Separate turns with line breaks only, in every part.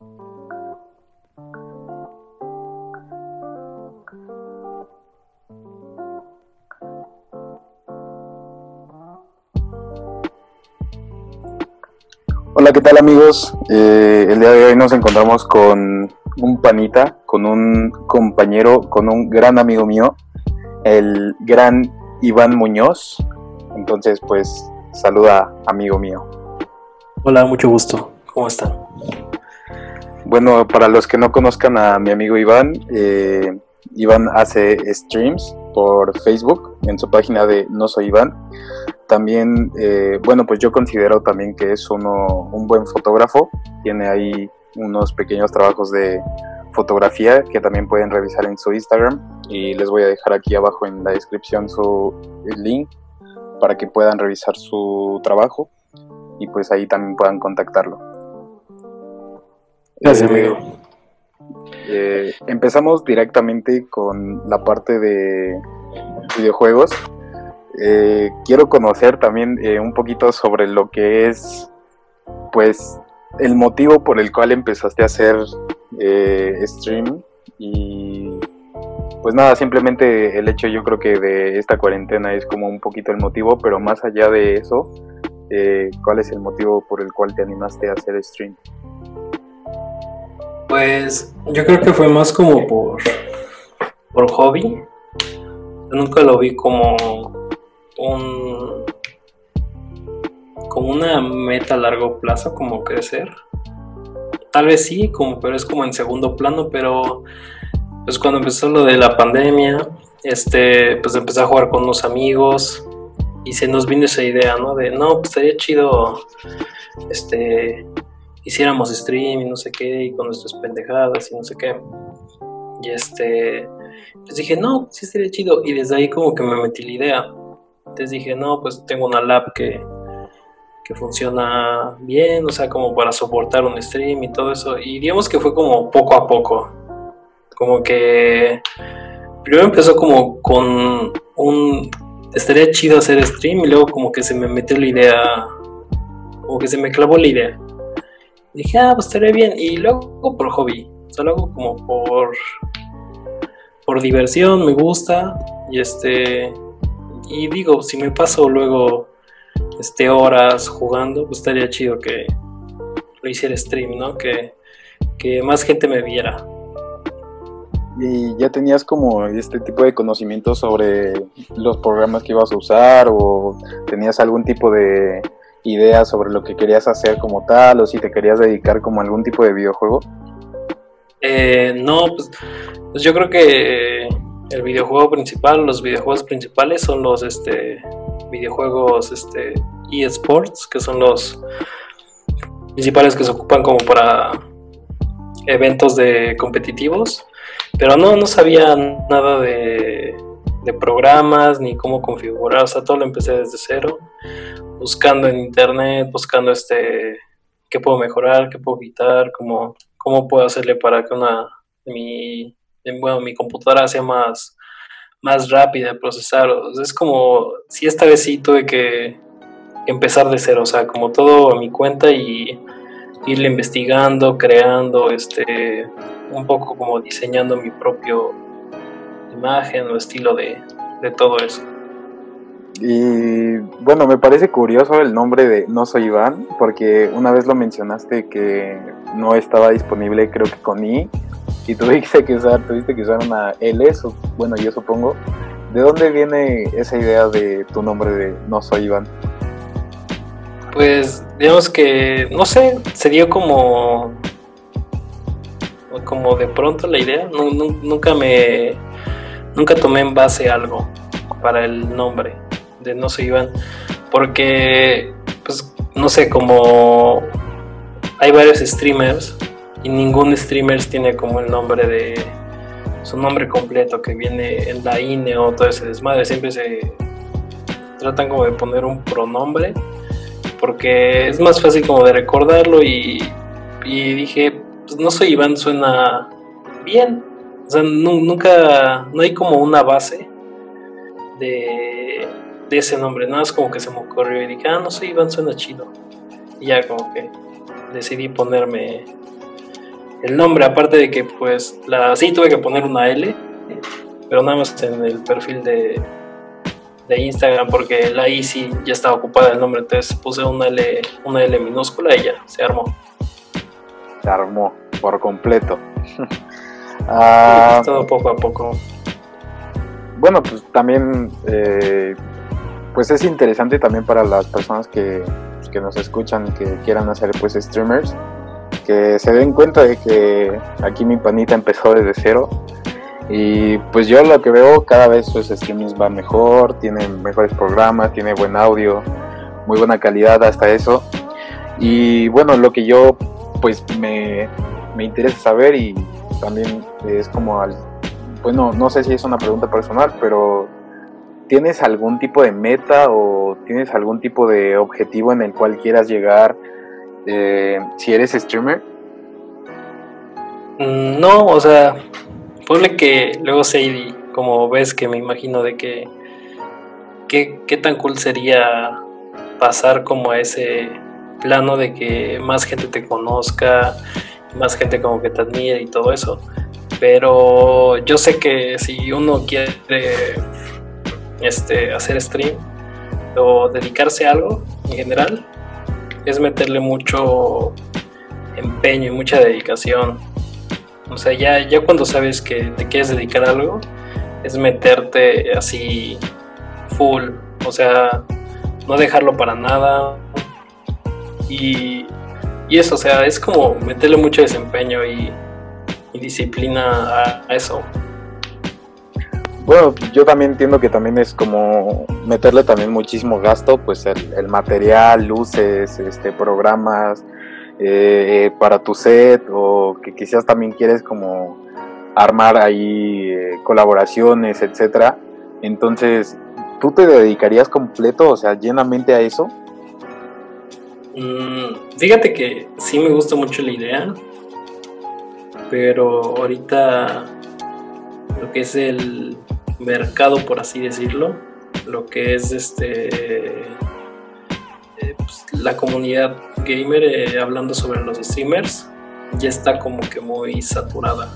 Hola, ¿qué tal amigos? Eh, el día de hoy nos encontramos con un panita, con un compañero, con un gran amigo mío, el gran Iván Muñoz. Entonces, pues, saluda amigo mío.
Hola, mucho gusto. ¿Cómo están?
Bueno, para los que no conozcan a mi amigo Iván, eh, Iván hace streams por Facebook en su página de No Soy Iván también, eh, bueno, pues yo considero también que es uno, un buen fotógrafo. Tiene ahí unos pequeños trabajos de fotografía que también pueden revisar en su Instagram. Y les voy a dejar aquí abajo en la descripción su link para que puedan revisar su trabajo y pues ahí también puedan contactarlo.
Gracias, amigo.
Eh, empezamos directamente con la parte de videojuegos. Eh, quiero conocer también eh, un poquito sobre lo que es, pues, el motivo por el cual empezaste a hacer eh, stream y pues nada, simplemente el hecho yo creo que de esta cuarentena es como un poquito el motivo, pero más allá de eso, ¿cuál es el motivo por el cual te animaste a hacer stream?
Pues yo creo que fue más como por, por hobby. nunca lo vi como un como una meta a largo plazo como crecer tal vez sí como pero es como en segundo plano pero pues cuando empezó lo de la pandemia este pues empecé a jugar con unos amigos y se nos vino esa idea no de no pues estaría chido este hiciéramos stream y no sé qué y con nuestras pendejadas y no sé qué y este pues dije no sí estaría chido y desde ahí como que me metí la idea entonces dije, no, pues tengo una lab que, que funciona bien, o sea, como para soportar un stream y todo eso. Y digamos que fue como poco a poco. Como que primero empezó como con un... Estaría chido hacer stream y luego como que se me metió la idea, como que se me clavó la idea. Dije, ah, pues estaría bien. Y luego por hobby, o sea, luego como por, por diversión, me gusta. Y este, y digo, si me paso luego este, horas jugando, pues estaría chido que lo hiciera stream, ¿no? Que, que más gente me viera.
¿Y ya tenías como este tipo de conocimiento sobre los programas que ibas a usar o tenías algún tipo de idea sobre lo que querías hacer como tal o si te querías dedicar como a algún tipo de videojuego?
Eh, no, pues, pues yo creo que el videojuego principal, los videojuegos principales son los este, videojuegos este, eSports, que son los principales que se ocupan como para eventos de competitivos, pero no, no sabía nada de, de programas ni cómo configurar, o sea, todo lo empecé desde cero, buscando en internet, buscando este qué puedo mejorar, qué puedo quitar, cómo, cómo puedo hacerle para que una mi bueno, mi computadora sea más, más rápida de procesar. es como, si esta vez sí tuve que empezar de cero, o sea, como todo a mi cuenta y irle investigando, creando, este, un poco como diseñando mi propio imagen o estilo de, de todo eso.
Y bueno, me parece curioso el nombre de No Soy Iván, porque una vez lo mencionaste que no estaba disponible, creo que con I, y tuviste que usar, tuviste que usar una L, bueno, yo supongo. ¿De dónde viene esa idea de tu nombre de No Soy Iván?
Pues, digamos que, no sé, se dio como. como de pronto la idea. nunca me. Nunca tomé en base algo para el nombre No Soy Iván. Porque, pues, no sé, como hay varios streamers y ningún streamer tiene como el nombre de su nombre completo que viene en la INE o todo ese desmadre. Siempre se tratan como de poner un pronombre porque es más fácil como de recordarlo y, y dije, pues no soy Iván, suena bien. O sea, nunca, no hay como una base de, de ese nombre, nada más como que se me ocurrió y dije, ah, no soy Iván, suena chido. Y ya como que decidí ponerme el nombre, aparte de que pues la sí tuve que poner una L, pero nada más en el perfil de, de Instagram porque la I sí ya estaba ocupada el nombre, entonces puse una L, una L minúscula y ya se armó.
Se armó por completo.
ah, todo poco a poco.
Bueno, pues también eh, pues es interesante también para las personas que, pues, que nos escuchan que quieran hacer pues streamers que se den cuenta de que aquí mi panita empezó desde cero y pues yo lo que veo cada vez sus streamings van mejor, tienen mejores programas, tiene buen audio, muy buena calidad hasta eso. Y bueno, lo que yo pues me, me interesa saber y también es como al, bueno, no sé si es una pregunta personal, pero ¿tienes algún tipo de meta o tienes algún tipo de objetivo en el cual quieras llegar eh, si eres streamer?
Mm, no, o sea, ponle que luego Sadie, como ves que me imagino de que qué, tan cool sería pasar como a ese plano de que más gente te conozca, más gente como que te admire y todo eso. Pero yo sé que si uno quiere este, hacer stream o dedicarse a algo en general, es meterle mucho empeño y mucha dedicación. O sea, ya, ya cuando sabes que te quieres dedicar a algo, es meterte así full. O sea, no dejarlo para nada. Y, y eso, o sea, es como meterle mucho desempeño y, disciplina a, eso.
Bueno, yo también entiendo que también es como meterle también muchísimo gasto, pues el, material, luces, este, programas eh, para tu set o que quizás también quieres como armar ahí eh, colaboraciones, etcétera. Entonces, ¿tú te dedicarías completo, o sea, llenamente a eso?
Mm, fíjate que sí me gusta mucho la idea, pero ahorita lo que es el mercado, por así decirlo, lo que es este eh, pues, la comunidad gamer eh, hablando sobre los streamers ya está como que muy saturada.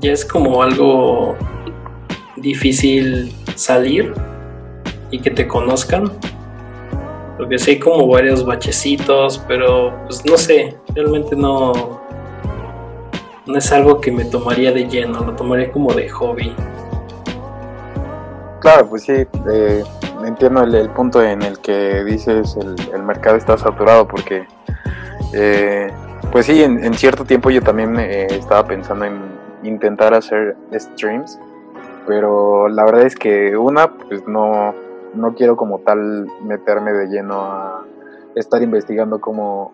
ya es como algo difícil salir y que te conozcan. Porque sí hay como varios bachecitos, pero pues no sé, realmente no, no es algo que me tomaría de lleno, lo tomaría como de hobby.
Claro, pues sí, eh, entiendo el, punto en el que dices el, mercado está saturado porque, eh, pues sí, en, cierto tiempo yo también eh, estaba pensando en intentar hacer streams, pero la verdad es que una, pues no, no quiero como tal meterme de lleno a estar investigando como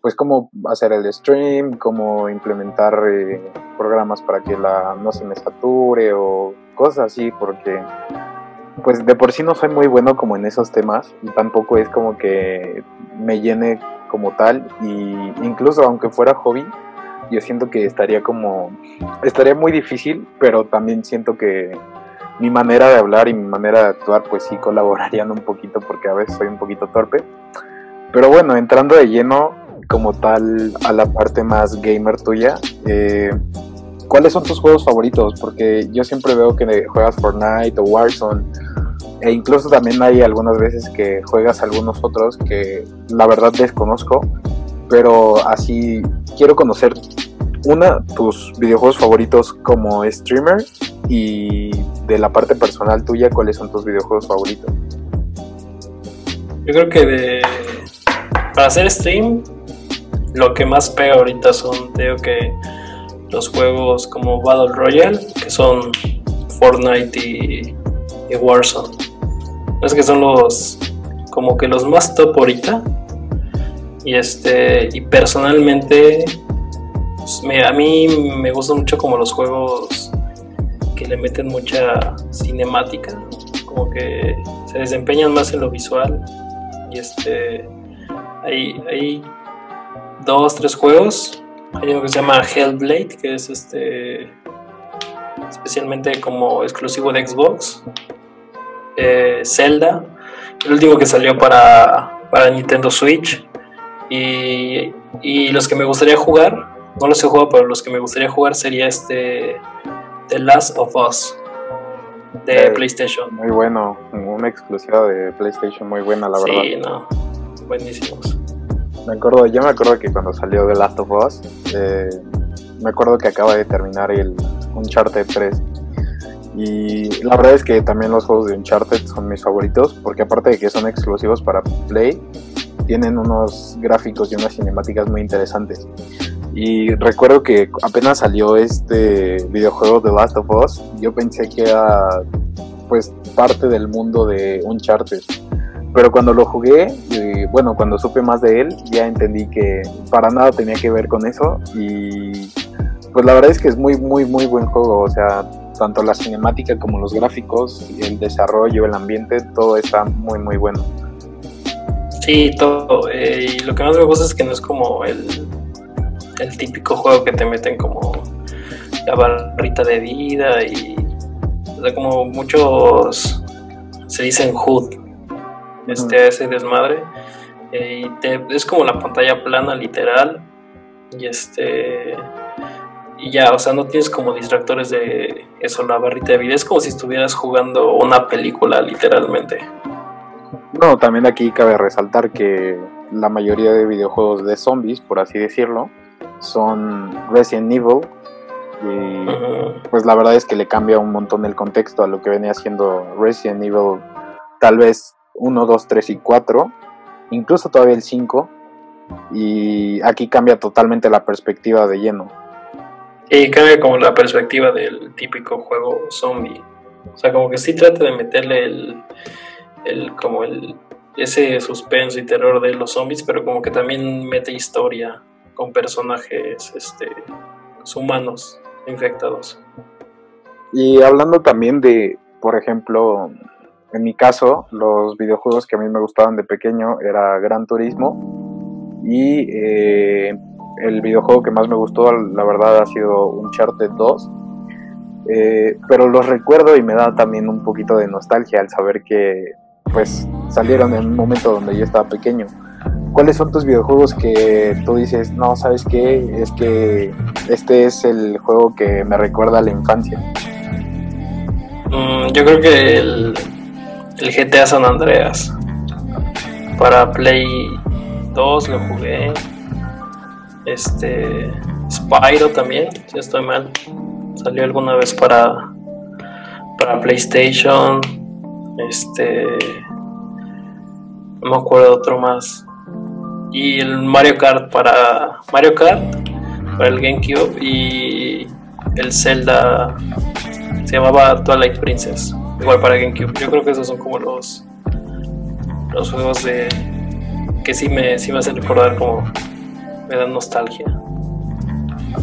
pues cómo hacer el stream, cómo implementar eh, programas para que la no se me sature o cosas así, porque pues de por sí no soy muy bueno como en esos temas y tampoco es como que me llene como tal y incluso aunque fuera hobby yo siento que estaría como estaría muy difícil pero también siento que mi manera de hablar y mi manera de actuar pues sí colaborarían un poquito porque a veces soy un poquito torpe. Pero bueno entrando de lleno como tal a la parte más gamer tuya, eh, ¿cuáles son tus juegos favoritos? Porque yo siempre veo que juegas Fortnite o Warzone, e incluso también hay algunas veces que juegas algunos otros que la verdad desconozco, pero así quiero conocer una, tus videojuegos favoritos como streamer y de la parte personal tuya, ¿cuáles son tus videojuegos favoritos?
Yo creo que de para hacer stream lo que más pega ahorita son, creo que los juegos como Battle Royale, que son Fortnite y, Warzone. Es que son los como que los más top ahorita. Y este y personalmente pues, a mí me gustan mucho como los juegos que le meten mucha cinemática, como que se desempeñan más en lo visual y este hay, hay dos, tres juegos. Hay uno que se llama Hellblade, que es este especialmente como exclusivo de Xbox. Eh, Zelda, el último que salió para, para Nintendo Switch. Y, y los que me gustaría jugar, no los he jugado, pero los que me gustaría jugar sería este The Last of Us de
Eh,
PlayStation.
Muy bueno, una exclusiva de PlayStation muy buena, la verdad.
Sí, no, buenísimos.
Me acuerdo, yo me acuerdo que cuando salió The Last of Us, eh, me acuerdo que acaba de terminar el Uncharted 3. Y la verdad es que también los juegos de Uncharted son mis favoritos, porque aparte de que son exclusivos para Play, tienen unos gráficos y unas cinemáticas muy interesantes. Y recuerdo que apenas salió este videojuego The Last of Us, yo pensé que era pues parte del mundo de Uncharted. Pero cuando lo jugué, y, bueno, cuando supe más de él, ya entendí que para nada tenía que ver con eso. Y pues la verdad es que es muy, muy, muy buen juego. O sea, tanto la cinemática como los gráficos, el desarrollo, el ambiente, todo está muy, muy bueno.
Sí, todo. eh, y lo que más me gusta es que no es como el, el típico juego que te meten como la barrita de vida y. O sea, como muchos se dicen HUD, este, ese desmadre. eh, y te- es como la pantalla plana, literal. Y este. Y ya, o sea, no tienes como distractores de eso, la barrita de vida. Es como si estuvieras jugando una película, literalmente.
No, también aquí cabe resaltar que la mayoría de videojuegos de zombies, por así decirlo, son Resident Evil. Y pues la verdad es que le cambia un montón el contexto a lo que venía siendo Resident Evil, tal vez 1, 2, 3 y 4, incluso todavía el 5. Y aquí cambia totalmente la perspectiva de lleno.
Y cambia como la perspectiva del típico juego zombie. O sea, como que sí trata de meterle el, el como el ese suspenso y terror de los zombies, pero como que también mete historia con personajes este humanos infectados.
Y hablando también de, por ejemplo, en mi caso, los videojuegos que a mí me gustaban de pequeño era Gran Turismo y eh, el videojuego que más me gustó, la verdad, ha sido Uncharted 2. Eh, pero los recuerdo y me da también un poquito de nostalgia al saber que pues salieron en un momento donde yo estaba pequeño. ¿Cuáles son tus videojuegos que tú dices, no, sabes qué? Es que este es el juego que me recuerda a la infancia.
Mm, yo creo que el, el GTA San Andreas para Play 2 lo jugué. Este Spyro también, si estoy mal. Salió alguna vez para para PlayStation. Este no me acuerdo otro más. Y el Mario Kart para Mario Kart para el GameCube y el Zelda se llamaba Twilight Princess, igual para GameCube. Yo creo que esos son como los los juegos de que sí me, sí me hacen recordar como me dan nostalgia.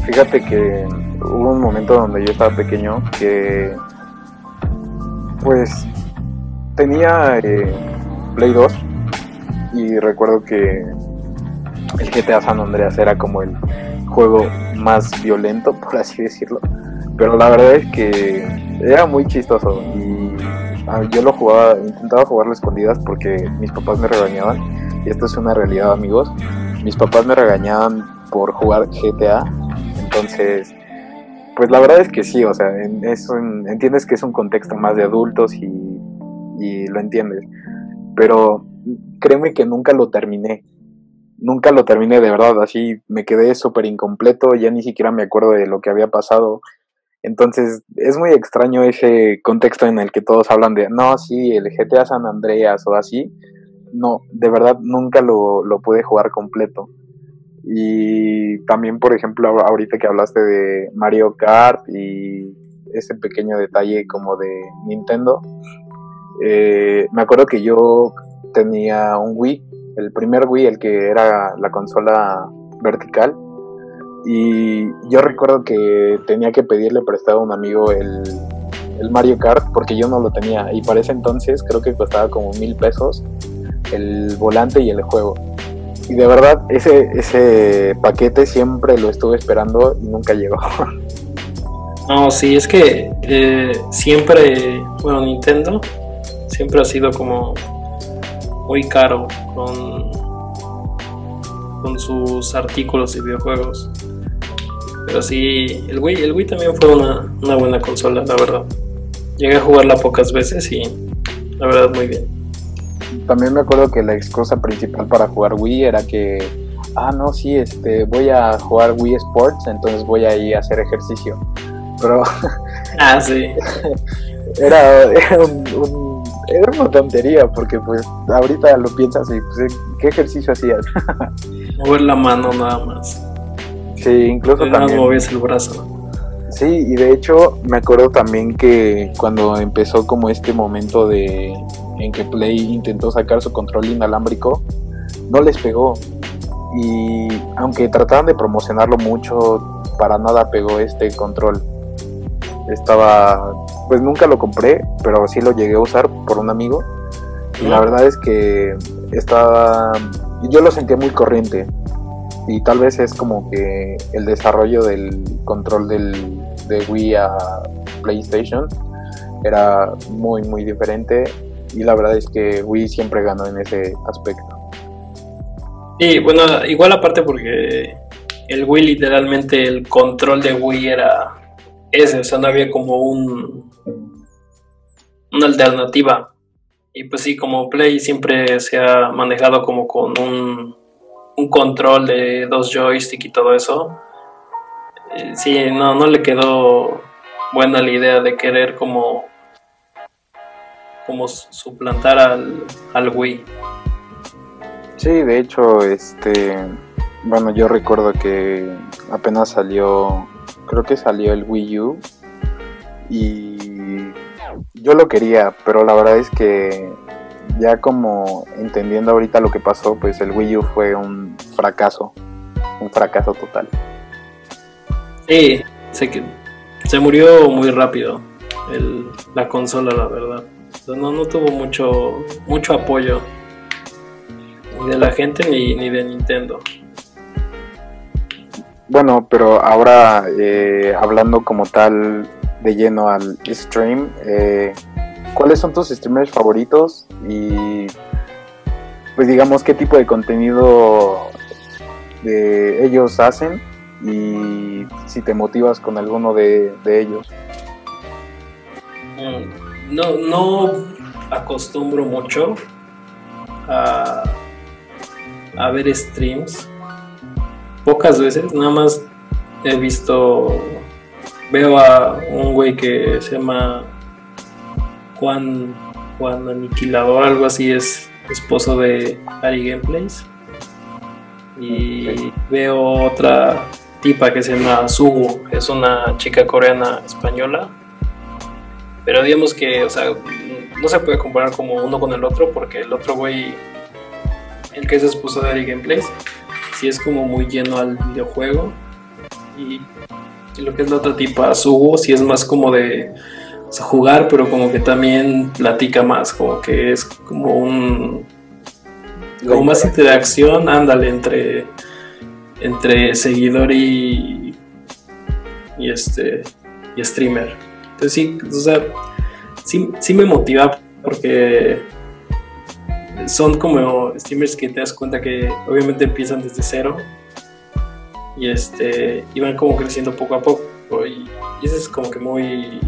Fíjate que hubo un momento donde yo estaba pequeño que pues tenía eh, Play 2 y recuerdo que el GTA San Andreas era como el juego más violento, por así decirlo. Pero la verdad es que era muy chistoso y ah, yo lo jugaba, intentaba jugarlo a escondidas porque mis papás me regañaban. Y esto es una realidad, amigos. Mis papás me regañaban por jugar GTA. Entonces, pues la verdad es que sí, o sea, es entiendes que es un contexto más de adultos y, y lo entiendes. Pero créeme que nunca lo terminé. Nunca lo terminé de verdad, así me quedé súper incompleto, ya ni siquiera me acuerdo de lo que había pasado. Entonces es muy extraño ese contexto en el que todos hablan de, no, sí, el GTA San Andreas o así. No, de verdad nunca lo, lo pude jugar completo. Y también, por ejemplo, ahor- ahorita que hablaste de Mario Kart y ese pequeño detalle como de Nintendo, eh, me acuerdo que yo tenía un Wii, el primer Wii, el que era la consola vertical, y yo recuerdo que tenía que pedirle prestado a un amigo el, el Mario Kart porque yo no lo tenía, y para ese entonces creo que costaba como mil pesos el volante y el juego. Y de verdad, ese, ese paquete siempre lo estuve esperando y nunca llegó.
No, sí, es que eh, siempre, bueno, Nintendo siempre ha sido como muy caro con, con sus artículos y videojuegos. Pero sí, el Wii, el Wii también fue una, una buena consola, la verdad. Llegué a jugarla pocas veces y la verdad muy bien.
También me acuerdo que la excusa principal para jugar Wii era que, ah, no, sí, este, voy a jugar Wii Sports, entonces voy a ir a hacer ejercicio. Pero...
ah, sí.
era, era, un, era una tontería, porque pues ahorita lo piensas y pues, ¿qué ejercicio hacías?
Mover la mano nada más.
Sí, incluso también.
movías el brazo.
Sí, y de hecho me acuerdo también que cuando empezó como este momento de en que Play intentó sacar su control inalámbrico, no les pegó. Y aunque trataban de promocionarlo mucho, para nada pegó este control. Estaba, pues nunca lo compré, pero sí lo llegué a usar por un amigo. Y la verdad es que estaba, yo lo sentía muy corriente y tal vez es como que el desarrollo del control del, de Wii a PlayStation era muy muy diferente y la verdad es que Wii siempre ganó en ese aspecto.
Y bueno, igual aparte porque el Wii literalmente el control de Wii era ese, o sea, no había como un una alternativa. Y pues sí, como Play siempre se ha manejado como con un un control de dos joystick y todo eso. Eh, sí, no, no le quedó buena la idea de querer como, como suplantar al, al Wii.
Sí, de hecho, este, bueno, yo recuerdo que apenas salió, creo que salió el Wii U y yo lo quería, pero la verdad es que ya como entendiendo ahorita lo que pasó, pues el Wii U fue un fracaso, un fracaso total.
Sí, se, se murió muy rápido la consola, la verdad. No, no tuvo mucho, mucho apoyo ni de la gente ni, ni de Nintendo.
Bueno, pero ahora eh, hablando como tal de lleno al stream, eh, ¿cuáles son tus streamers favoritos? Y pues digamos qué tipo de contenido ellos hacen y si te motivas con alguno de, ellos.
Mm, no, no acostumbro mucho a ver streams. Pocas veces, nada más he visto, veo a un güey que se llama Juan, Juan Aniquilador, algo así, es esposo de Ari Gameplays. Y veo otra tipa que se llama Sugu, es una chica coreana española. Pero digamos que, o sea, no se puede comparar como uno con el otro, porque el otro güey, el que es esposo de Ari Gameplays, sí es como muy lleno al videojuego. Y, y lo que es la otra tipa, Sugu, sí es más como de jugar, pero como que también platica más, como que es como un como más interacción, ándale, entre entre seguidor y y este y streamer. Entonces sí, o sea, sí, sí me motiva porque son como streamers que te das cuenta que obviamente empiezan desde cero y este y van como creciendo poco a poco y, y eso es como que muy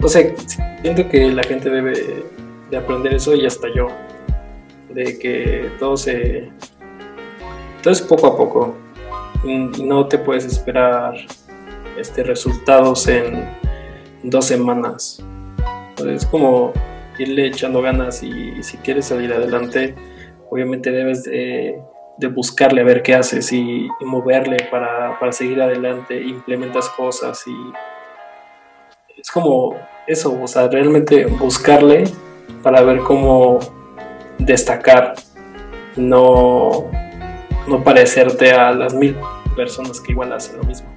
no sé, siento que la gente debe de aprender eso y hasta yo, de que todo se... Todo es poco a poco y no te puedes esperar este, resultados en dos semanas. es como irle echando ganas y, si quieres salir adelante, obviamente debes de, buscarle a ver qué haces y, moverle para, para seguir adelante, implementas cosas y es como eso, o sea, realmente buscarle para ver cómo destacar, no, no parecerte a las mil personas que igual hacen lo mismo.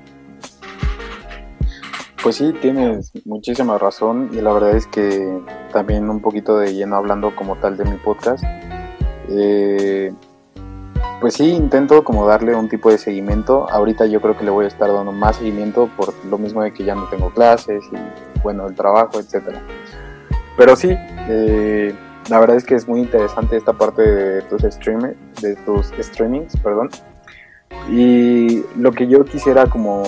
Pues sí, tienes muchísima razón y la verdad es que también un poquito de lleno hablando como tal de mi podcast. Eh, pues sí, intento como darle un tipo de seguimiento. Ahorita yo creo que le voy a estar dando más seguimiento por lo mismo de que ya no tengo clases y bueno, el trabajo, etcétera. Pero sí, eh, la verdad es que es muy interesante esta parte de tus, stream, de tus streamings, perdón. Y lo que yo quisiera como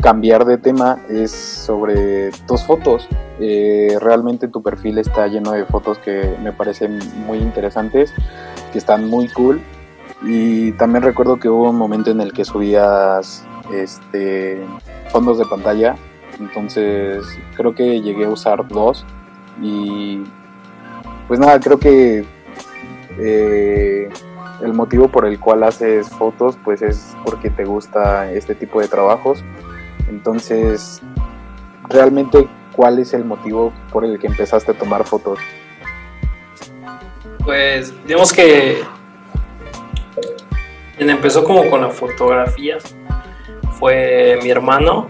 cambiar de tema es sobre tus fotos. Eh, realmente tu perfil está lleno de fotos que me parecen muy interesantes, que están muy cool. Y también recuerdo que hubo un momento en el que subías este, fondos de pantalla. Entonces creo que llegué a usar dos. Y pues nada, creo que eh, el motivo por el cual haces fotos pues es porque te gusta este tipo de trabajos. Entonces, realmente, ¿cuál es el motivo por el que empezaste a tomar fotos?
Pues, digamos que empezó como con la fotografía. Fue mi hermano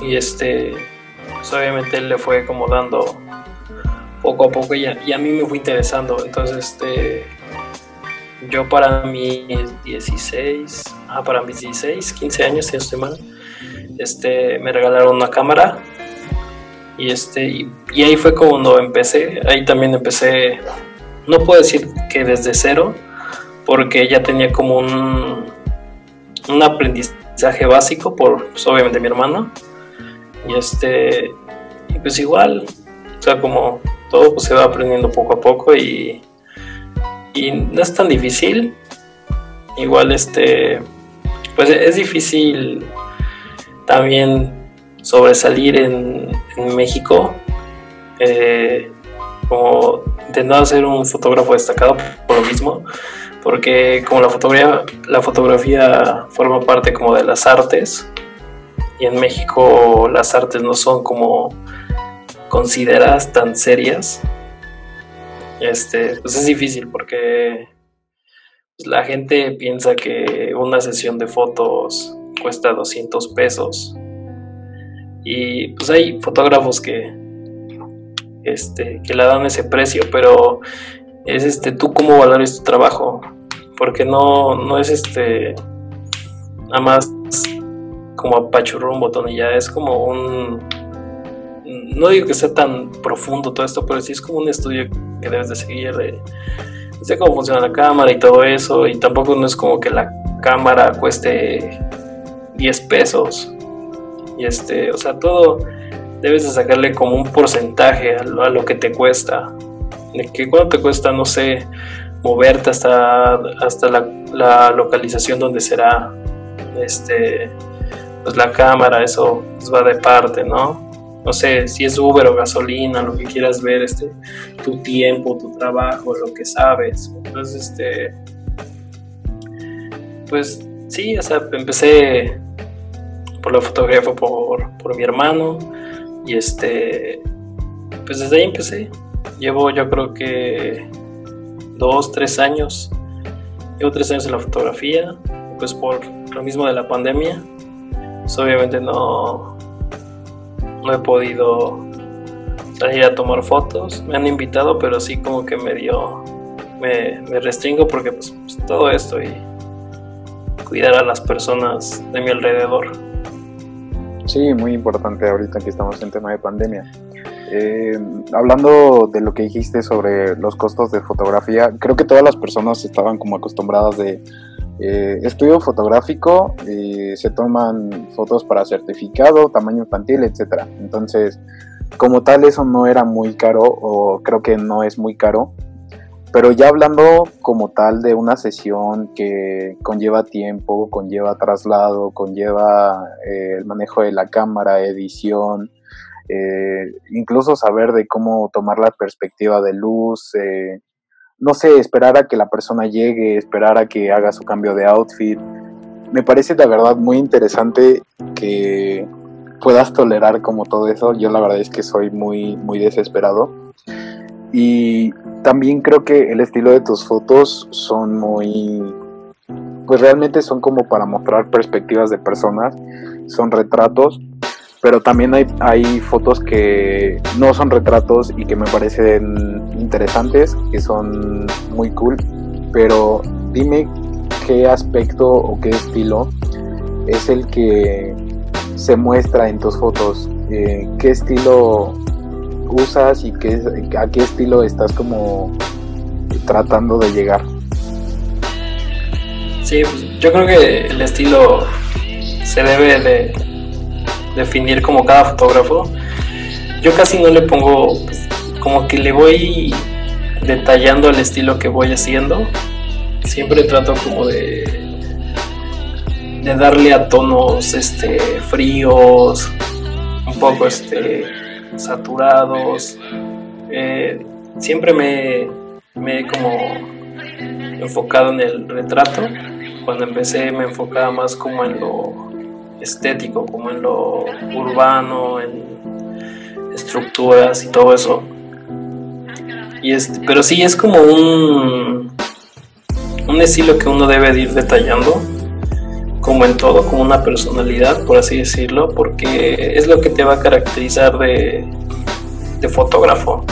y este, pues obviamente él le fue como dando poco a poco y a, y mí me fue interesando. Entonces, este, yo para mis 16, ah, para mis 16, 15 años, si estoy mal, este, me regalaron una cámara y, este, y, ahí fue cuando empecé, ahí también empecé, no puedo decir que desde cero, porque ya tenía como un, un aprendizaje básico por, pues, obviamente, mi hermano, y este, pues igual, o sea, como todo pues, se va aprendiendo poco a poco y, y no es tan difícil, igual este, pues es difícil también sobresalir en, México, eh, como intentando ser un fotógrafo destacado por lo mismo, porque como la fotografía, la fotografía forma parte como de las artes, y en México las artes no son como consideradas tan serias, este, pues es difícil porque pues, la gente piensa que una sesión de fotos cuesta 200 pesos. Y pues hay fotógrafos que, este, que le dan ese precio, pero es este, tú cómo valores tu trabajo, porque no, no es este, nada más como apachurrar un botón y ya es como un, no digo que sea tan profundo todo esto, pero sí es como un estudio que debes de seguir de, de cómo funciona la cámara y todo eso, y tampoco no es como que la cámara cueste 10 pesos. Y este, o sea, todo debes de sacarle como un porcentaje a lo, que te cuesta. De que cuánto te cuesta, no sé, moverte hasta, hasta la, localización donde será este pues la cámara, eso pues, va de parte, ¿no? No sé, si es Uber o gasolina, lo que quieras ver, este, tu tiempo, tu trabajo, lo que sabes. Entonces, este, pues sí, o sea, empecé por la fotografía por, por mi hermano y este, pues desde ahí empecé. Llevo yo creo que dos, tres años. Llevo tres años en la fotografía, pues por lo mismo de la pandemia. Pues obviamente no, no he podido salir a tomar fotos. Me han invitado, pero sí como que medio me, me restringo porque pues, pues todo esto y cuidar a las personas de mi alrededor.
Sí, muy importante ahorita que estamos en tema de pandemia. Eh, hablando de lo que dijiste sobre los costos de fotografía, creo que todas las personas estaban como acostumbradas de eh, estudio fotográfico, y se toman fotos para certificado, tamaño infantil, etcétera. Entonces, como tal, eso no era muy caro, o creo que no es muy caro. Pero ya hablando como tal de una sesión que conlleva tiempo, conlleva traslado, conlleva eh, el manejo de la cámara, edición, eh, incluso saber de cómo tomar la perspectiva de luz, eh, no sé, esperar a que la persona llegue, esperar a que haga su cambio de outfit. Me parece de verdad muy interesante que puedas tolerar como todo eso. Yo la verdad es que soy muy, muy desesperado. Y también creo que el estilo de tus fotos son muy, pues realmente son como para mostrar perspectivas de personas, son retratos, pero también hay, hay fotos que no son retratos y que me parecen interesantes, que son muy cool, pero dime qué aspecto o qué estilo es el que se muestra en tus fotos, eh, qué estilo usas y qué, a qué estilo estás como tratando de llegar.
Sí, pues, yo creo que el estilo se debe de definir como cada fotógrafo. Yo casi no le pongo, pues, como que le voy detallando el estilo que voy haciendo. Siempre trato como de de darle a tonos este fríos, un poco este saturados. Eh, siempre me, me he como enfocado en el retrato. Cuando empecé me enfocaba más como en lo estético, como en lo urbano, en estructuras y todo eso. Y este, pero sí es como un, un estilo que uno debe ir detallando como en todo, como una personalidad, por así decirlo, porque es lo que te va a caracterizar de, de fotógrafo.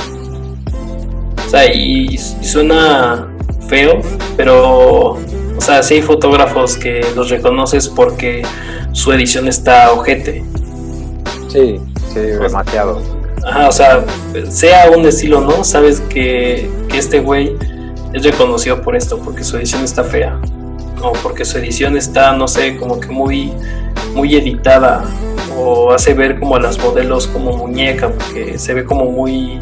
O sea, y, suena feo, pero, o sea, sí hay fotógrafos que los reconoces porque su edición está ojete.
Sí, sí, demasiado.
Ajá, o sea, sea un estilo no, sabes que, que este güey es reconocido por esto, porque su edición está fea porque su edición está, no sé, como que muy, muy editada o hace ver como a las modelos como muñeca, porque se ve como muy...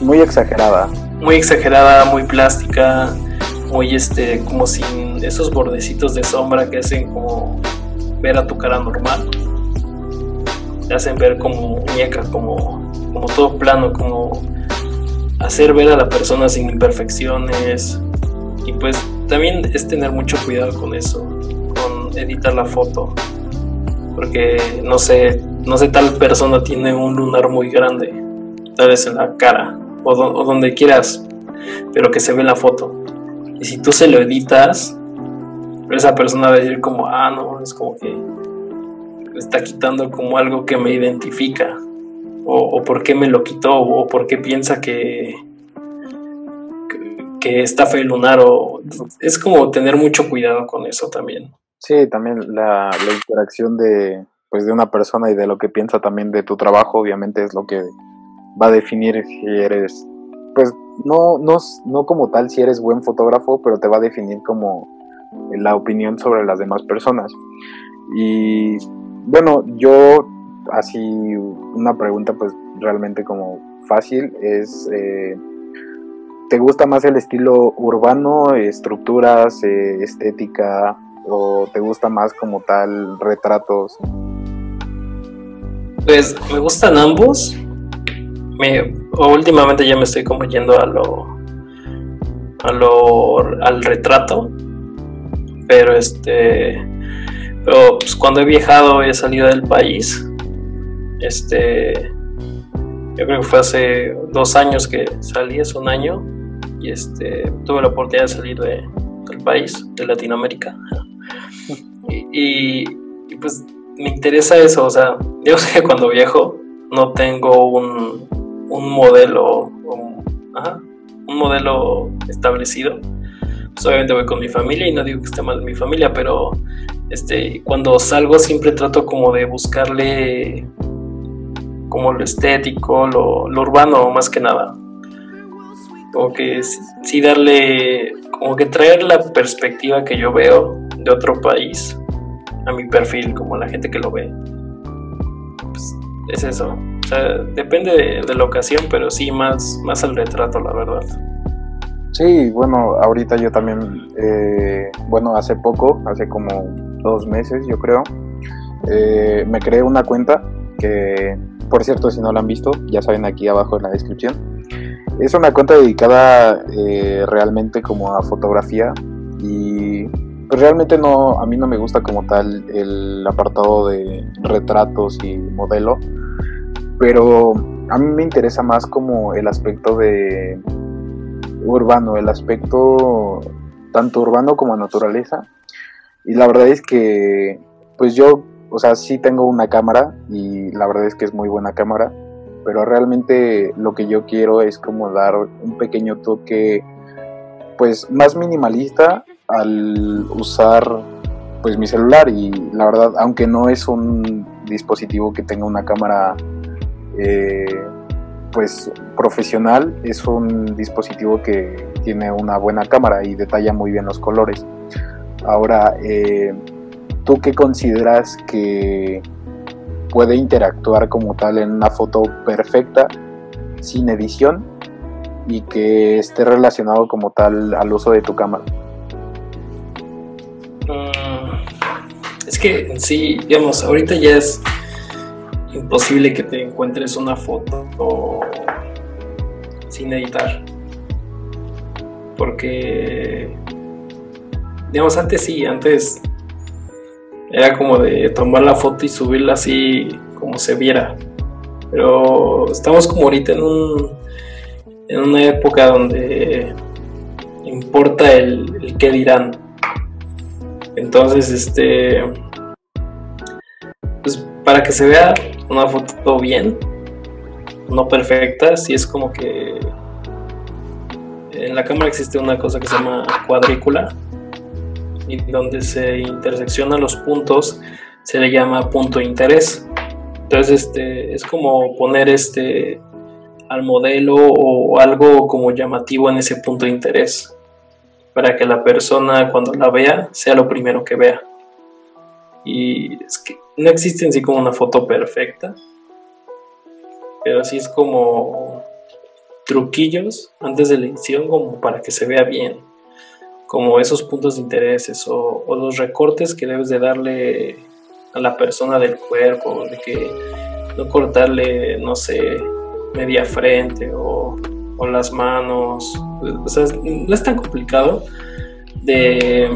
Muy exagerada.
Muy exagerada, muy plástica, muy este, como sin esos bordecitos de sombra que hacen como ver a tu cara normal. Te hacen ver como muñeca, como, como todo plano, como hacer ver a la persona sin imperfecciones. Y pues también es tener mucho cuidado con eso, con editar la foto. Porque no sé, no sé, tal persona tiene un lunar muy grande, tal vez en la cara o, donde quieras, pero que se ve la foto. Y si tú se lo editas, esa persona va a decir como, ah, no, es como que está quitando como algo que me identifica. O, por qué me lo quitó, o por qué piensa que, que está fe lunar o es como tener mucho cuidado con eso también.
Sí, también la, interacción de pues de una persona y de lo que piensa también de tu trabajo obviamente es lo que va a definir si eres pues no no no como tal si eres buen fotógrafo, pero te va a definir como la opinión sobre las demás personas. Y bueno, yo así una pregunta pues realmente como fácil es eh, ¿Te gusta más el estilo urbano, estructuras, eh, estética, o te gusta más como tal retratos?
Pues me gustan ambos. Me, últimamente ya me estoy como yendo a lo, a lo al retrato. Pero este, pero pues cuando he viajado he salido del país. Este, yo creo que fue hace dos años que salí, es un año y este, tuve la oportunidad de salir de, del país, de Latinoamérica. Y, pues me interesa eso, o sea, yo sé que cuando viajo no tengo un, un modelo, un, un modelo establecido. Pues obviamente voy con mi familia y no digo que esté mal mi familia, pero este, cuando salgo siempre trato como de buscarle como lo estético, lo, urbano más que nada como que sí darle, como que traer la perspectiva que yo veo de otro país a mi perfil, como la gente que lo ve. Pues, es eso. O sea, depende de, la ocasión, pero sí más, más al retrato, la verdad.
Sí, bueno, ahorita yo también, eh, bueno, hace poco, hace como dos meses yo creo, eh, me creé una cuenta que, por cierto, si no la han visto, ya saben aquí abajo en la descripción. Es una cuenta dedicada eh, realmente como a fotografía y pues realmente no, a mí no me gusta como tal el apartado de retratos y modelo, pero a mí me interesa más como el aspecto de urbano, el aspecto tanto urbano como naturaleza. Y la verdad es que, pues yo, o sea, sí tengo una cámara y la verdad es que es muy buena cámara pero realmente lo que yo quiero es como dar un pequeño toque pues más minimalista al usar pues mi celular y la verdad aunque no es un dispositivo que tenga una cámara eh, pues profesional es un dispositivo que tiene una buena cámara y detalla muy bien los colores. Ahora, eh, ¿tú qué consideras que puede interactuar como tal en una foto perfecta, sin edición y que esté relacionado como tal al uso de tu cámara?
Mm, es que sí, digamos, ahorita ya es imposible que te encuentres una foto sin editar. Porque, digamos, antes sí, antes era como de tomar la foto y subirla así como se viera. Pero estamos como ahorita en un en una época donde importa el, el qué dirán. Entonces, este para que se vea una foto bien, no perfecta, si es como que en la cámara existe una cosa que se llama cuadrícula y donde se interseccionan los puntos se le llama punto de interés. Entonces este es como poner este al modelo o algo como llamativo en ese punto de interés para que la persona cuando la vea sea lo primero que vea. Y es que no existe en sí como una foto perfecta, pero sí es como truquillos antes de la edición como para que se vea bien, como esos puntos de interés o, los recortes que debes de darle a la persona del cuerpo, de que no cortarle, no sé, media frente o, o las manos, o sea, no es tan complicado de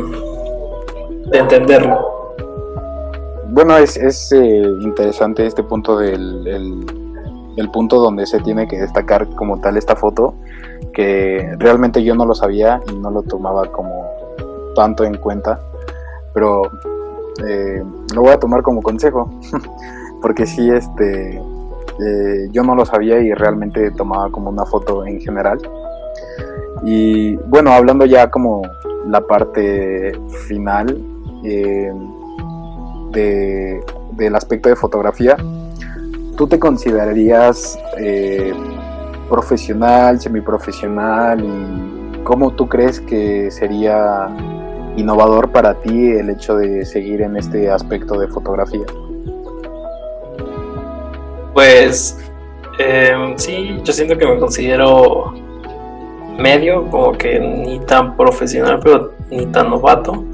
entenderlo
bueno, es, eh, interesante este punto del el, punto donde se tiene que destacar como tal esta foto, que realmente yo no lo sabía y no lo tomaba como tanto en cuenta, pero eh, lo voy a tomar como consejo, porque sí, este, eh, yo no lo sabía y realmente tomaba como una foto en general. Y bueno, hablando ya como la parte final, del aspecto de fotografía, ¿tú te considerarías eh, profesional, semiprofesional y cómo tú crees que sería innovador para ti el hecho de seguir en este aspecto de fotografía?
Pues em, sí, yo siento que me considero medio, como que ni tan profesional, pero ni tan novato.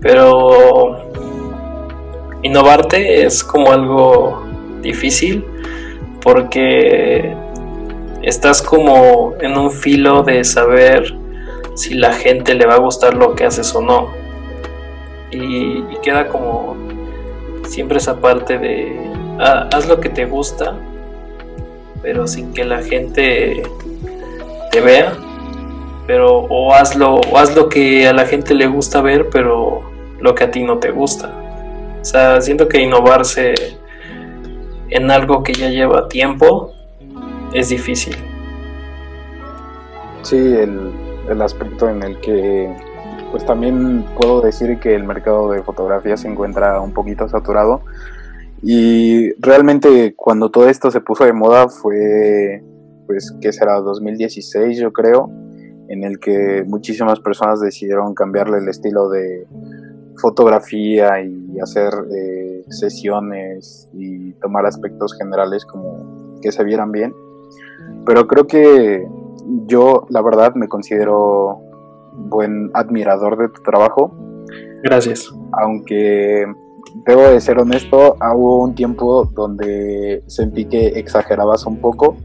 Pero innovarte es como algo difícil porque estás como en un filo de saber si la gente le va a gustar lo que haces o no. Y, queda como siempre esa parte de ah, haz lo que te gusta, pero sin que la gente te vea. Pero o hazlo, o haz lo que a la gente le gusta ver, pero lo que a ti no te gusta. O sea, siento que innovarse en algo que ya lleva tiempo es difícil.
Sí, el, aspecto en el que pues también puedo decir que el mercado de fotografía se encuentra un poquito saturado y realmente cuando todo esto se puso de moda fue pues que será 2016 yo creo en el que muchísimas personas decidieron cambiarle el estilo de fotografía y hacer eh, sesiones y tomar aspectos generales como que se vieran bien. Pero creo que yo, la verdad, me considero buen admirador de tu trabajo.
Gracias.
Aunque debo de ser honesto, hubo un tiempo donde sentí que exagerabas un poco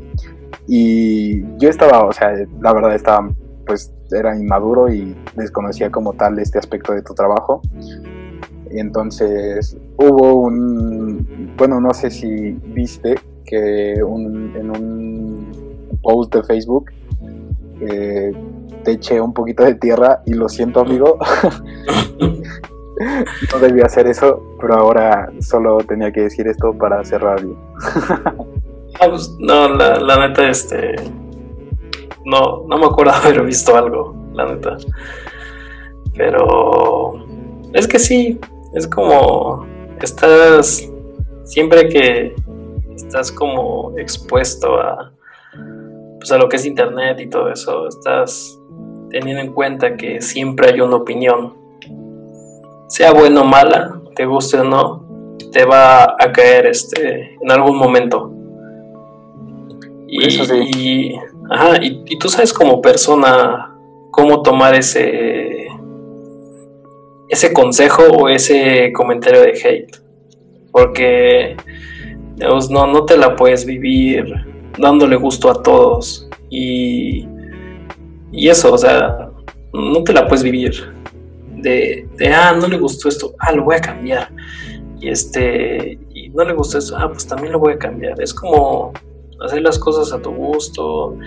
y yo estaba, o sea, la verdad estaba pues era inmaduro y desconocía como tal este aspecto de tu trabajo. Y entonces hubo un, bueno, no sé si viste que en un post de Facebook eh, te eché un poquito de tierra y lo siento amigo. no debía hacer eso, pero ahora solo tenía que decir esto para cerrar
ah, pues, no, la, la neta, este, no, no me acuerdo haber visto algo, la neta. Pero es que sí, es como estás siempre que estás como expuesto a, pues a lo que es internet y todo eso, estás teniendo en cuenta que siempre hay una opinión, sea buena o mala, te guste o no, te va a caer este en algún momento. Y, y, ajá, y, tú sabes como persona cómo tomar ese ese consejo o ese comentario de hate. Porque no, no te la puedes vivir dándole gusto a todos. Y, y eso, o sea, no te la puedes vivir. De, de, ah, no le gustó esto, ah, lo voy a cambiar. Y este, y no le gustó esto, ah, pues también lo voy a cambiar. Es como hacer las cosas a tu gusto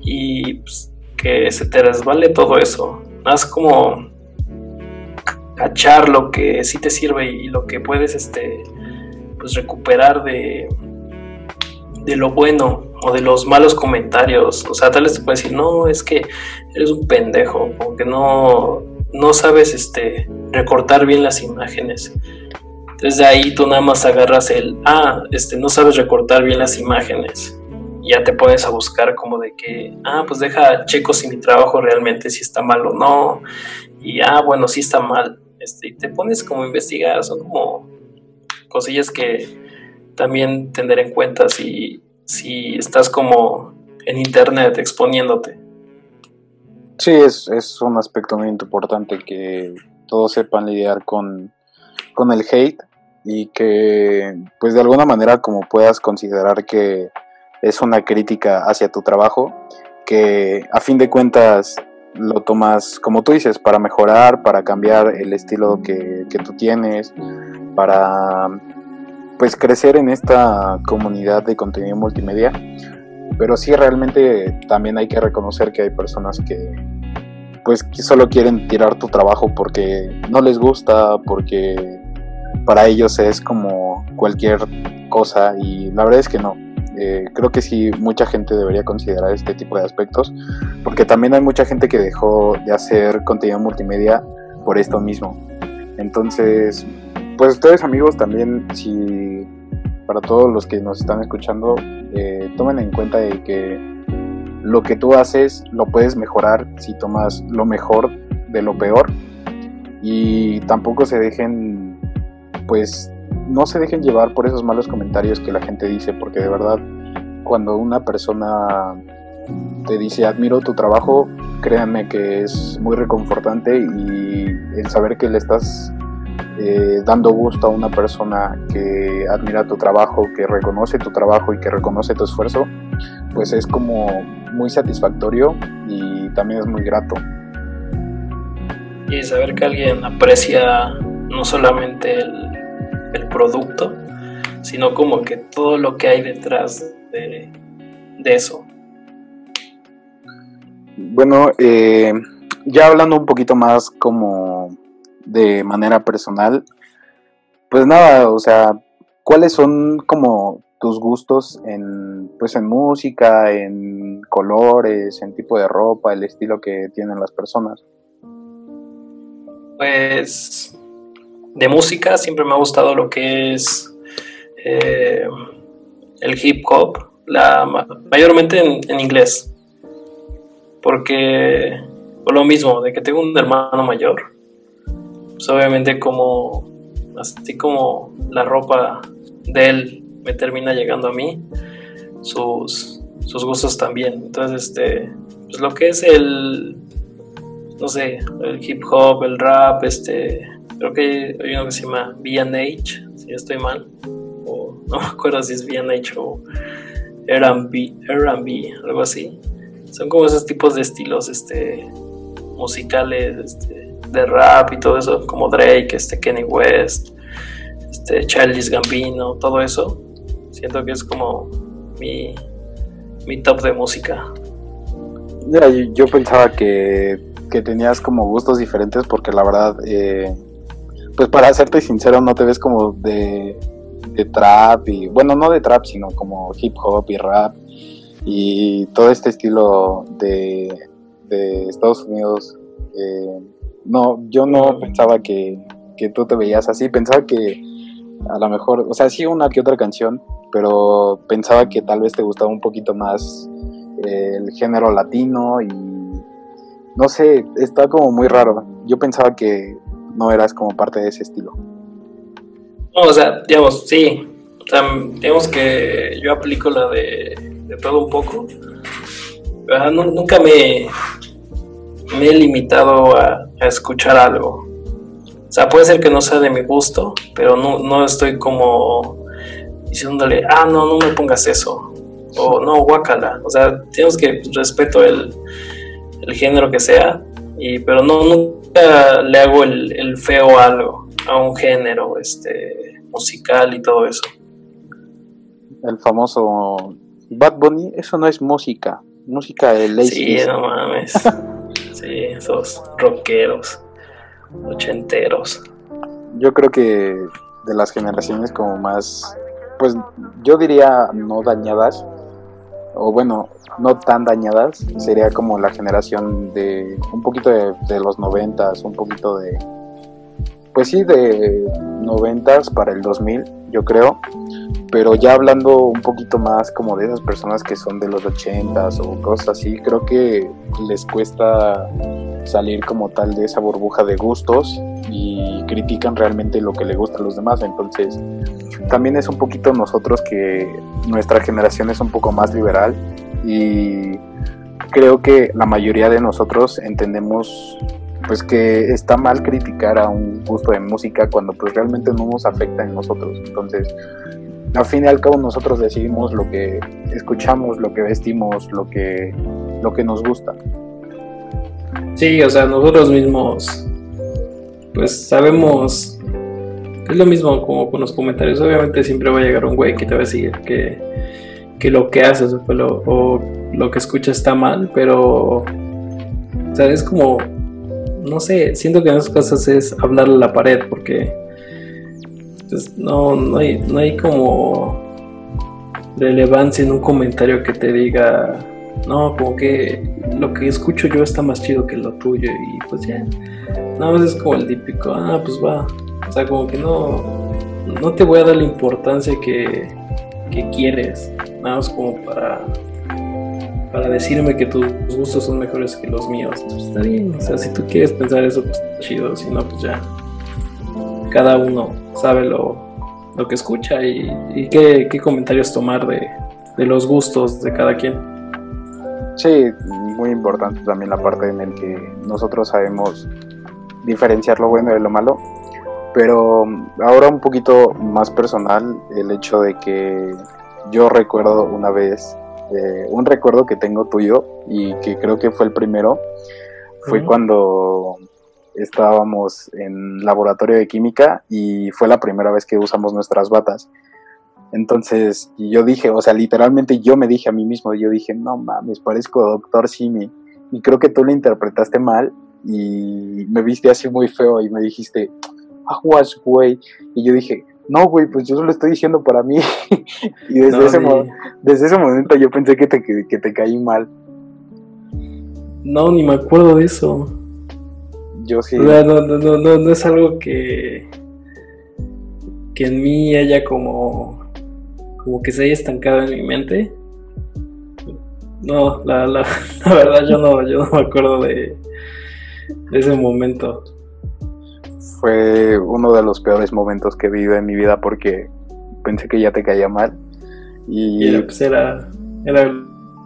y pues, que se te resbale todo eso. Más como cachar lo que sí te sirve y lo que puedes este pues recuperar de de lo bueno o de los malos comentarios. O sea, tal vez te puede decir, no, es que eres un pendejo, como que no, no sabes este, recortar bien las imágenes. Entonces de ahí tú nada más agarras el, ah, este, no sabes recortar bien las imágenes. Y ya te pones a buscar como de que, ah, pues deja checo si mi trabajo realmente si está mal o no. Y ah, bueno, sí está mal. Este, y te pones como a investigar, son como cosillas que también tener en cuenta si, si estás como en internet exponiéndote.
Sí, es, es un aspecto muy importante que todos sepan lidiar con, con el hate y que pues de alguna manera como puedas considerar que es una crítica hacia tu trabajo, que a fin de cuentas lo tomas, como tú dices, para mejorar, para cambiar el estilo que, que tú tienes, para pues crecer en esta comunidad de contenido multimedia. Pero sí realmente también hay que reconocer que hay personas que pues solo quieren tirar tu trabajo porque no les gusta, porque para ellos es como cualquier cosa y la verdad es que no. Eh, creo que sí mucha gente debería considerar este tipo de aspectos porque también hay mucha gente que dejó de hacer contenido multimedia por esto mismo. Entonces, pues ustedes amigos también, si para todos los que nos están escuchando, eh, tomen en cuenta de que lo que tú haces lo puedes mejorar si tomas lo mejor de lo peor y tampoco se dejen, pues no se dejen llevar por esos malos comentarios que la gente dice, porque de verdad cuando una persona te dice admiro tu trabajo, créanme que es muy reconfortante y el saber que le estás eh, dando gusto a una persona que admira tu trabajo, que reconoce tu trabajo y que reconoce tu esfuerzo, pues es como muy satisfactorio y también es muy grato.
Y saber que alguien aprecia no solamente el, producto, sino como que todo lo que hay detrás de, eso.
Bueno, eh, ya hablando un poquito más como de manera personal, pues nada, o sea, ¿cuáles son como tus gustos en pues en música, en colores, en tipo de ropa, el estilo que tienen las personas?
Pues de música siempre me ha gustado lo que es eh, el hip hop, la, mayormente en, inglés, porque por lo mismo, de que tengo un hermano mayor, pues obviamente como así como la ropa de él me termina llegando a mí, sus, sus gustos también. Entonces, este, pues lo que es el, no sé, el hip hop, el rap, este, creo que hay uno que se llama B&H, si estoy mal, o no me acuerdo si es B&H o R&B, R&B, algo así. Son como esos tipos de estilos, este, musicales, este, de rap y todo eso, como Drake, este Kenny West, este Charles Gambino, todo eso, siento que es como mi, mi top de música.
yo, pensaba que, que, tenías como gustos diferentes porque la verdad, eh, pues para serte sincero, no te ves como de, de trap y, bueno, no de trap, sino como hip hop y rap y todo este estilo de, de Estados Unidos. Eh, no, yo no pensaba que, tú te veías así, pensaba que a lo mejor, o sea, sí una que otra canción, pero pensaba que tal vez te gustaba un poquito más el género latino y no sé, está como muy raro. Yo pensaba que no eras como parte de ese estilo.
No, o sea, digamos, sí. O digamos que yo aplico la de, todo un poco. Pero nunca me, me he limitado a, escuchar algo. O sea, puede ser que no sea de mi gusto, pero no, no estoy como diciéndole, ah, no, no me pongas eso. O no, guácala. O sea, tenemos que respeto el, el género que sea, y, pero no, nunca le hago el, el feo a algo, a un género este, musical y todo eso.
El famoso Bad Bunny, eso no es música, música de Lazy.
Sí, no mames. sí, esos rockeros, ochenteros.
Yo creo que de las generaciones como más, pues yo diría no dañadas, o bueno, no tan dañadas, sería como la generación de un poquito de, los noventas, un poquito de, pues sí, de noventas para el 2000, yo creo, pero ya hablando un poquito más como de esas personas que son de los ochentas o cosas así, creo que les cuesta salir como tal de esa burbuja de gustos y critican realmente lo que le gusta a los demás, entonces también es un poquito nosotros que nuestra generación es un poco más liberal y creo que la mayoría de nosotros entendemos pues que está mal criticar a un gusto de música cuando pues realmente no nos afecta en nosotros. Entonces, al fin y al cabo nosotros decidimos lo que escuchamos, lo que vestimos, lo que lo que nos gusta.
Sí, o sea, nosotros mismos pues sabemos es lo mismo como con los comentarios. Obviamente siempre va a llegar un güey que te va a decir que que lo que haces o lo, que escuchas está mal, pero, o sea, es como, no sé, siento que en esas cosas es hablarle a la pared, porque pues, no, no, hay, no hay como relevancia en un comentario que te diga, no, como que lo que escucho yo está más chido que lo tuyo, y pues ya, nada más es como el típico, ah, pues va, o sea, como que no, no te voy a dar la importancia que que quieres, nada más como para, para decirme que tus gustos son mejores que los míos. Pues está bien, o sea, si tú quieres pensar eso, pues está chido, si no, pues ya. Cada uno sabe lo, lo que escucha y, qué, comentarios tomar de, de los gustos de cada quien.
Sí, muy importante también la parte en la que nosotros sabemos diferenciar lo bueno de lo malo pero ahora un poquito más personal, el hecho de que yo recuerdo una vez, eh, un recuerdo que tengo tuyo y que creo que fue el primero, fue cuando estábamos en laboratorio de química y fue la primera vez que usamos nuestras batas. Entonces yo dije, o sea, literalmente yo me dije a mí mismo, yo dije, no mames, parezco doctor Simi. Y creo que tú lo interpretaste mal y me viste así muy feo y me dijiste, aguas, güey. Y yo dije, no, güey, pues yo solo estoy diciendo para mí. y desde, ese desde ese momento yo pensé que te, que, te caí mal.
No, ni me acuerdo de eso.
Yo sí.
No, no, no, no, no es algo que, que en mí haya como, como que se haya estancado en mi mente. No, la, la, la verdad yo no, yo no me acuerdo de, de ese momento
fue uno de los peores momentos que he vivido en mi vida porque pensé que ya te caía mal. Y,
pues era, era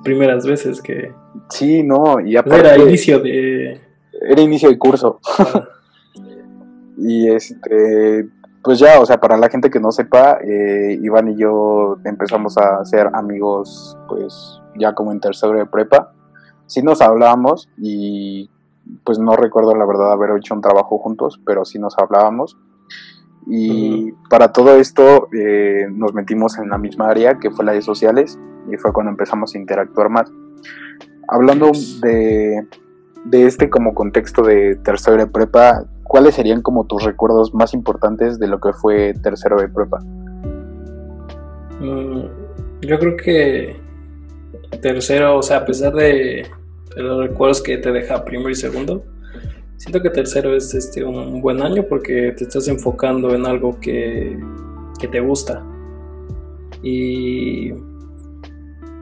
primeras veces que...
Sí, no, y
pues aparte... Era inicio de...
Era inicio de curso. Ah. y este, pues ya, o sea, para la gente que no sepa, eh, Iván y yo empezamos a ser amigos, pues ya como en tercero de prepa. Sí nos hablábamos y pues no recuerdo la verdad haber hecho un trabajo juntos, pero sí nos hablábamos. Y para todo esto eh, nos metimos en la misma área que fue la de sociales y fue cuando empezamos a interactuar más. Hablando de, de este como contexto de tercero de prepa, ¿cuáles serían como tus recuerdos más importantes de lo que fue tercero de prepa?
Mm, yo creo que tercero, o sea, a pesar de los recuerdos que te deja primero y segundo. Siento que tercero es este, un buen año porque te estás enfocando en algo que, que te gusta. Y,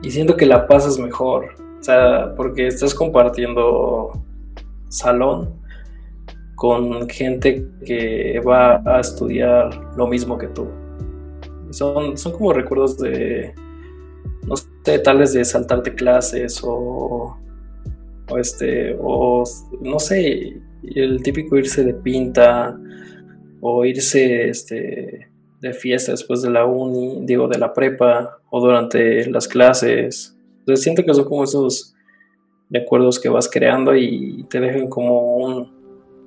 y siento que la pasas mejor. O sea, porque estás compartiendo salón con gente que va a estudiar lo mismo que tú. Son, son como recuerdos de, no sé, tal vez de saltarte clases o, o este, o no sé, el típico irse de pinta o irse este, de fiesta después de la uni, digo, de la prepa o durante las clases. Siento que son como esos recuerdos que vas creando y te dejan como un,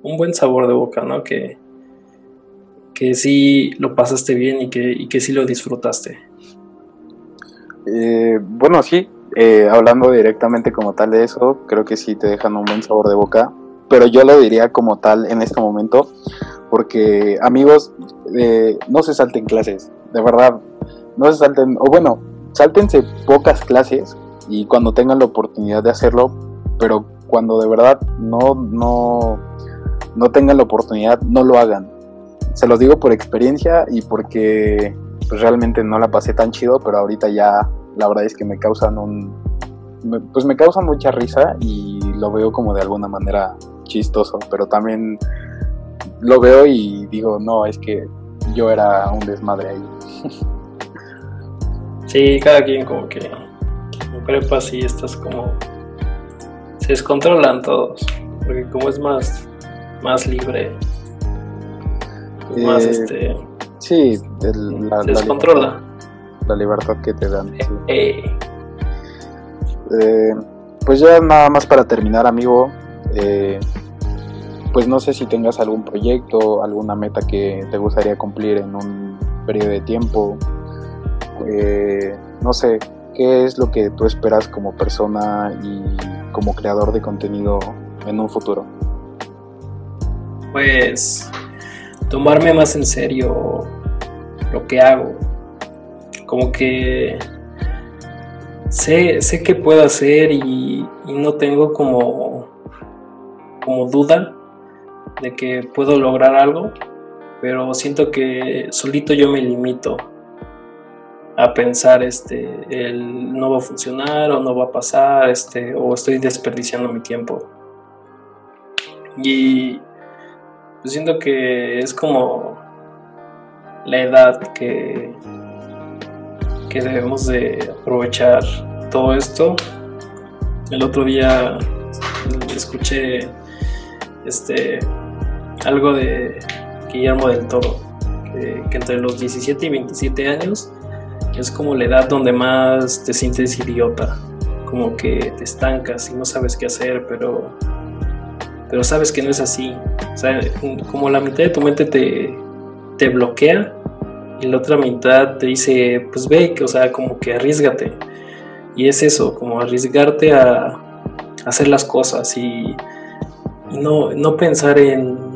un buen sabor de boca, ¿no? Que, que sí lo pasaste bien y que, y que sí lo disfrutaste.
Eh, bueno, sí, eh, hablando directamente como tal de eso, creo que sí te dejan un buen sabor de boca, pero yo lo diría como tal en este momento, porque amigos, eh, no se salten clases, de verdad, no se salten, o bueno, sáltense pocas clases y cuando tengan la oportunidad de hacerlo, pero cuando de verdad no, no, no tengan la oportunidad, no lo hagan. Se los digo por experiencia y porque pues, realmente no la pasé tan chido, pero ahorita ya la verdad es que me causan un, pues me causan mucha risa y lo veo como de alguna manera chistoso, pero también lo veo y digo, no, es que yo era un desmadre ahí.
Sí, cada quien como que en prepa estás como se descontrolan todos, porque como es más más libre, más eh, este
sí,
la, descontrola.
La libertad, que te dan. Eh. Eh, pues ya nada más para terminar, amigo. Pues no sé si tengas algún proyecto, alguna meta que te gustaría cumplir en un periodo de tiempo. No sé, ¿qué es lo que tú esperas como persona y como creador de contenido en un futuro?
Pues tomarme más en serio lo que hago. Como que sé, sé que puedo hacer y, no tengo como, como duda de que puedo lograr algo, pero siento que solito yo me limito a pensar este el no va a funcionar o no va a pasar este o estoy desperdiciando mi tiempo y pues siento que es como la edad que que debemos de aprovechar todo esto. El otro día escuché este algo de Guillermo del Toro, que, entre los 17 y 27 años es como la edad donde más te sientes idiota, como que te estancas y no sabes qué hacer, pero, pero sabes que no es así. O sea, como la mitad de tu mente te, te bloquea y la otra mitad te dice, pues ve, o sea, como que arriesgate. Y es eso, como arriesgarte a, hacer las cosas y, no, no pensar en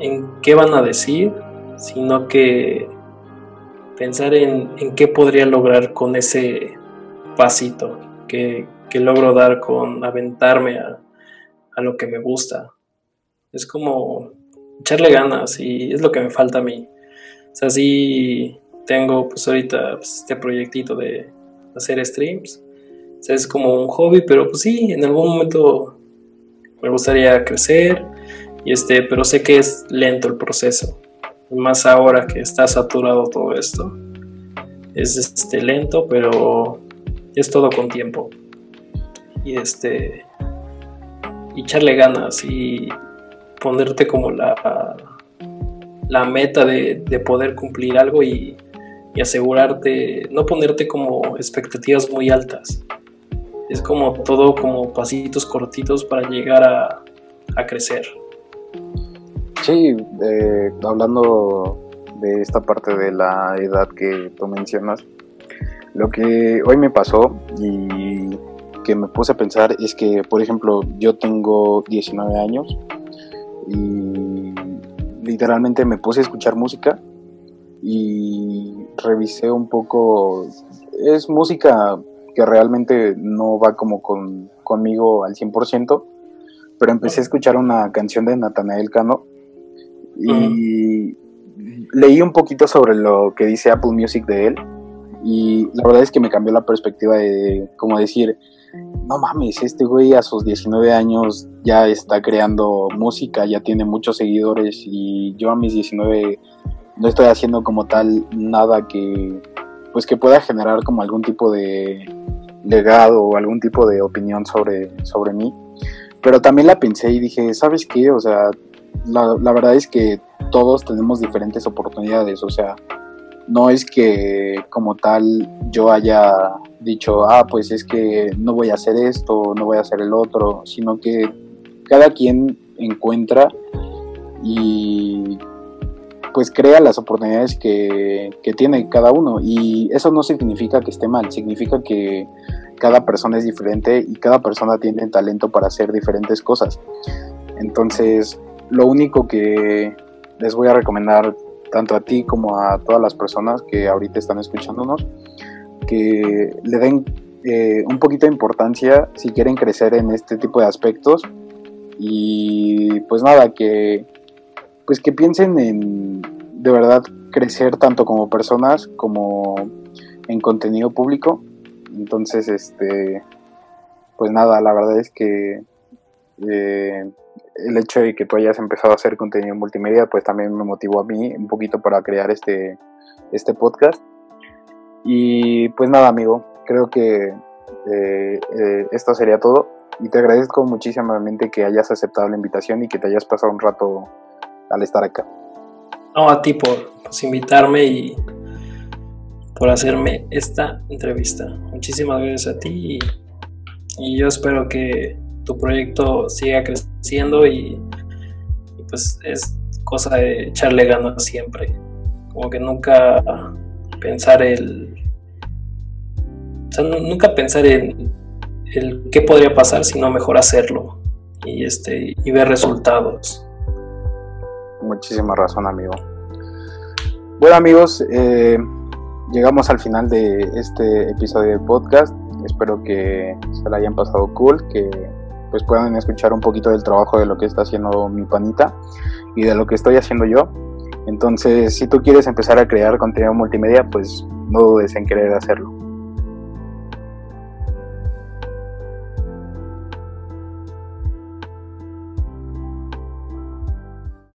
en qué van a decir, sino que pensar en, qué podría lograr con ese pasito que, logro dar con aventarme a, lo que me gusta. Es como echarle ganas y es lo que me falta a mí. O sea, sí tengo pues ahorita pues, este proyectito de hacer streams. O sea, es como un hobby, pero pues sí, en algún momento me gustaría crecer y este, pero sé que es lento el proceso. Más ahora que está saturado todo esto. Es este lento, pero es todo con tiempo. Y este y echarle ganas y ponerte como la, la meta de, poder cumplir algo y, y, asegurarte, no ponerte como expectativas muy altas. Es como todo como pasitos cortitos para llegar a, a crecer.
Sí, eh, hablando de esta parte de la edad que tú mencionas, lo que hoy me pasó y que me puse a pensar es que, por ejemplo, yo tengo 19 años y literalmente me puse a escuchar música y revisé un poco, es música que realmente no va como con, conmigo al 100%, pero empecé a escuchar una canción de Natanael Cano y leí un poquito sobre lo que dice Apple Music de él y la verdad es que me cambió la perspectiva de como decir, no mames, este güey a sus 19 años ya está creando música, ya tiene muchos seguidores y yo a mis 19 no estoy haciendo como tal nada que pues que pueda generar como algún tipo de legado o algún tipo de opinión sobre, sobre mí. Pero también la pensé y dije, ¿sabes qué? O sea, la, la verdad es que todos tenemos diferentes oportunidades, o sea, no es que como tal yo haya dicho, ah, pues es que no voy a hacer esto, no voy a hacer el otro, sino que cada quien encuentra y pues crea las oportunidades que, que, tiene cada uno y eso no significa que esté mal, significa que cada persona es diferente y cada persona tiene talento para hacer diferentes cosas. Entonces, lo único que les voy a recomendar tanto a ti como a todas las personas que ahorita están escuchándonos, que le den eh, un poquito de importancia si quieren crecer en este tipo de aspectos y pues nada, que pues que piensen en de verdad crecer tanto como personas como en contenido público. Entonces, este, pues nada, la verdad es que eh, el hecho de que tú hayas empezado a hacer contenido multimedia, pues también me motivó a mí un poquito para crear este, este podcast. Y pues nada, amigo, creo que eh, eh, esto sería todo. Y te agradezco muchísimamente que hayas aceptado la invitación y que te hayas pasado un rato al estar acá.
No, a ti por pues, invitarme y por hacerme esta entrevista. Muchísimas gracias a ti y, y yo espero que tu proyecto siga creciendo y, pues es cosa de echarle ganas siempre. Como que nunca pensar el... O sea, nunca pensar en el qué podría pasar, sino mejor hacerlo y, este, y ver resultados.
Muchísima razón, amigo. Bueno, amigos, eh, llegamos al final de este episodio de podcast. Espero que se la hayan pasado cool, que pues puedan escuchar un poquito del trabajo de lo que está haciendo mi panita y de lo que estoy haciendo yo. Entonces, si tú quieres empezar a crear contenido multimedia, pues no dudes en querer hacerlo.